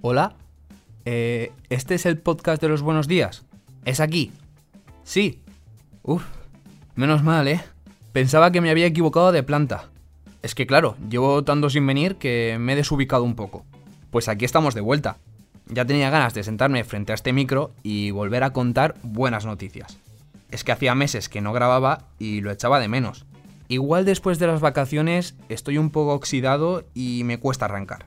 Hola, eh, ¿este es el podcast de los buenos días? ¿Es aquí? Sí. Uf, menos mal, ¿eh? Pensaba que me había equivocado de planta. Es que claro, llevo tanto sin venir que me he desubicado un poco. Pues aquí estamos de vuelta. Ya tenía ganas de sentarme frente a este micro y volver a contar buenas noticias. Es que hacía meses que no grababa y lo echaba de menos. Igual después de las vacaciones estoy un poco oxidado y me cuesta arrancar.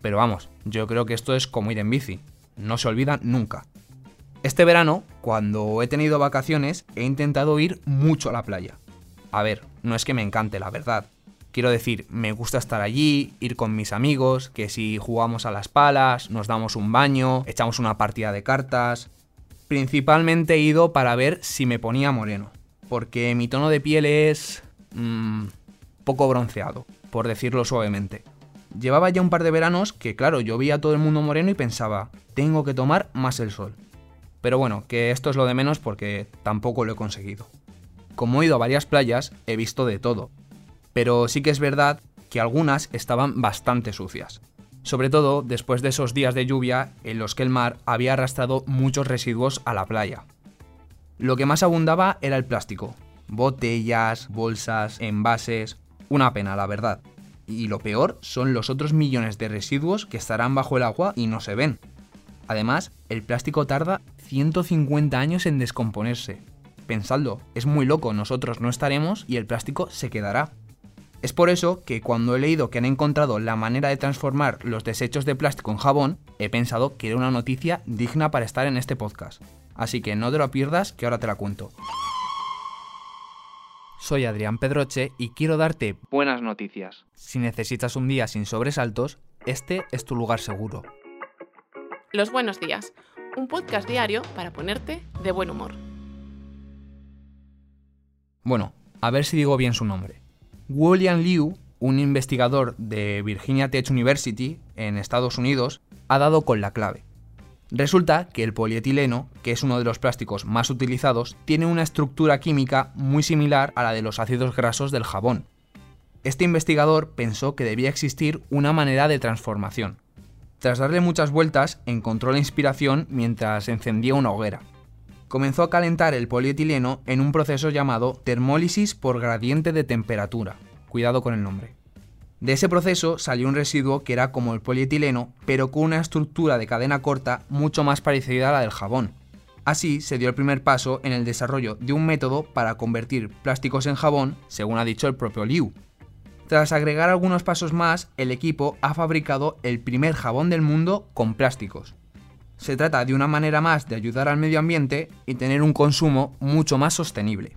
Pero vamos, yo creo que esto es como ir en bici. No se olvida nunca. Este verano, cuando he tenido vacaciones, he intentado ir mucho a la playa. A ver, no es que me encante, la verdad. Quiero decir, me gusta estar allí, ir con mis amigos, que si jugamos a las palas, nos damos un baño, echamos una partida de cartas. Principalmente he ido para ver si me ponía moreno, porque mi tono de piel es... Mmm, poco bronceado, por decirlo suavemente. Llevaba ya un par de veranos que, claro, yo veía a todo el mundo moreno y pensaba, tengo que tomar más el sol. Pero bueno, que esto es lo de menos porque tampoco lo he conseguido. Como he ido a varias playas, he visto de todo. Pero sí que es verdad que algunas estaban bastante sucias. Sobre todo después de esos días de lluvia en los que el mar había arrastrado muchos residuos a la playa. Lo que más abundaba era el plástico. Botellas, bolsas, envases. Una pena, la verdad. Y lo peor son los otros millones de residuos que estarán bajo el agua y no se ven. Además, el plástico tarda 150 años en descomponerse. Pensadlo, es muy loco, nosotros no estaremos y el plástico se quedará. Es por eso que cuando he leído que han encontrado la manera de transformar los desechos de plástico en jabón, he pensado que era una noticia digna para estar en este podcast. Así que no te lo pierdas, que ahora te la cuento. Soy Adrián Pedroche y quiero darte buenas noticias. Si necesitas un día sin sobresaltos, este es tu lugar seguro. Los buenos días, un podcast diario para ponerte de buen humor. Bueno, a ver si digo bien su nombre. William Liu, un investigador de Virginia Tech University en Estados Unidos, ha dado con la clave. Resulta que el polietileno, que es uno de los plásticos más utilizados, tiene una estructura química muy similar a la de los ácidos grasos del jabón. Este investigador pensó que debía existir una manera de transformación. Tras darle muchas vueltas, encontró la inspiración mientras encendía una hoguera. Comenzó a calentar el polietileno en un proceso llamado termólisis por gradiente de temperatura. Cuidado con el nombre. De ese proceso salió un residuo que era como el polietileno, pero con una estructura de cadena corta mucho más parecida a la del jabón. Así se dio el primer paso en el desarrollo de un método para convertir plásticos en jabón, según ha dicho el propio Liu. Tras agregar algunos pasos más, el equipo ha fabricado el primer jabón del mundo con plásticos. Se trata de una manera más de ayudar al medio ambiente y tener un consumo mucho más sostenible.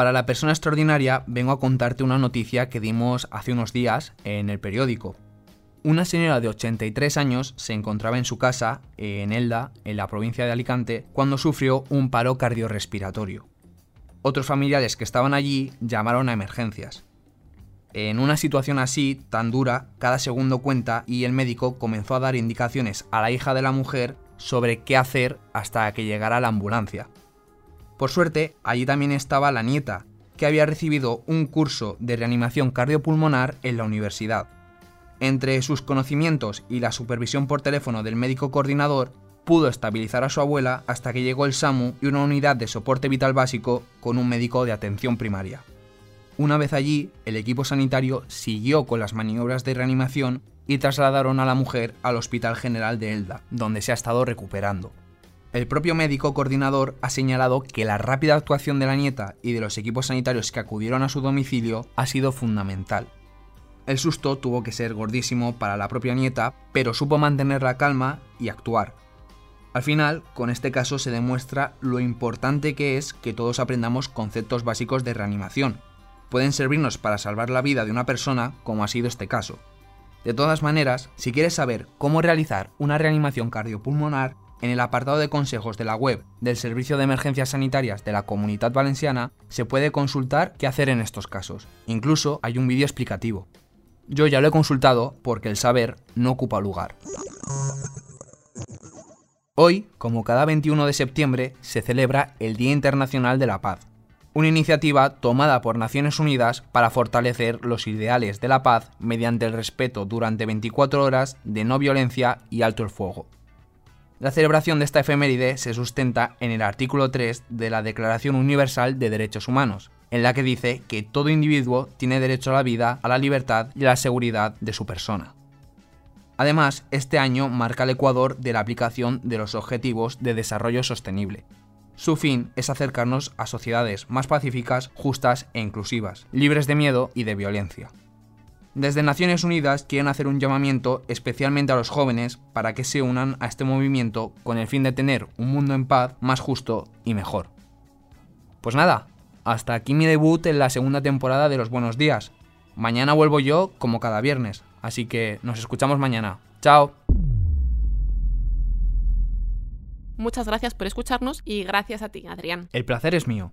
Para la persona extraordinaria vengo a contarte una noticia que dimos hace unos días en el periódico. Una señora de 83 años se encontraba en su casa, en Elda, en la provincia de Alicante, cuando sufrió un paro cardiorrespiratorio. Otros familiares que estaban allí llamaron a emergencias. En una situación así, tan dura, cada segundo cuenta y el médico comenzó a dar indicaciones a la hija de la mujer sobre qué hacer hasta que llegara la ambulancia. Por suerte, allí también estaba la nieta, que había recibido un curso de reanimación cardiopulmonar en la universidad. Entre sus conocimientos y la supervisión por teléfono del médico coordinador, pudo estabilizar a su abuela hasta que llegó el SAMU y una unidad de soporte vital básico con un médico de atención primaria. Una vez allí, el equipo sanitario siguió con las maniobras de reanimación y trasladaron a la mujer al Hospital General de Elda, donde se ha estado recuperando. El propio médico coordinador ha señalado que la rápida actuación de la nieta y de los equipos sanitarios que acudieron a su domicilio ha sido fundamental. El susto tuvo que ser gordísimo para la propia nieta, pero supo mantener la calma y actuar. Al final, con este caso se demuestra lo importante que es que todos aprendamos conceptos básicos de reanimación. Pueden servirnos para salvar la vida de una persona, como ha sido este caso. De todas maneras, si quieres saber cómo realizar una reanimación cardiopulmonar, en el apartado de consejos de la web del Servicio de Emergencias Sanitarias de la Comunidad Valenciana se puede consultar qué hacer en estos casos. Incluso hay un vídeo explicativo. Yo ya lo he consultado porque el saber no ocupa lugar. Hoy, como cada 21 de septiembre, se celebra el Día Internacional de la Paz. una iniciativa tomada por Naciones Unidas para fortalecer los ideales de la paz mediante el respeto durante 24 horas de no violencia y alto el fuego. La celebración de esta efeméride se sustenta en el artículo 3 de la Declaración Universal de Derechos Humanos, en la que dice que todo individuo tiene derecho a la vida, a la libertad y a la seguridad de su persona. Además, este año marca el Ecuador de la aplicación de los Objetivos de Desarrollo Sostenible. Su fin es acercarnos a sociedades más pacíficas, justas e inclusivas, libres de miedo y de violencia. Desde Naciones Unidas quieren hacer un llamamiento especialmente a los jóvenes para que se unan a este movimiento con el fin de tener un mundo en paz más justo y mejor. Pues nada, hasta aquí mi debut en la segunda temporada de Los Buenos Días. Mañana vuelvo yo como cada viernes, así que nos escuchamos mañana. Chao. Muchas gracias por escucharnos y gracias a ti, Adrián. El placer es mío.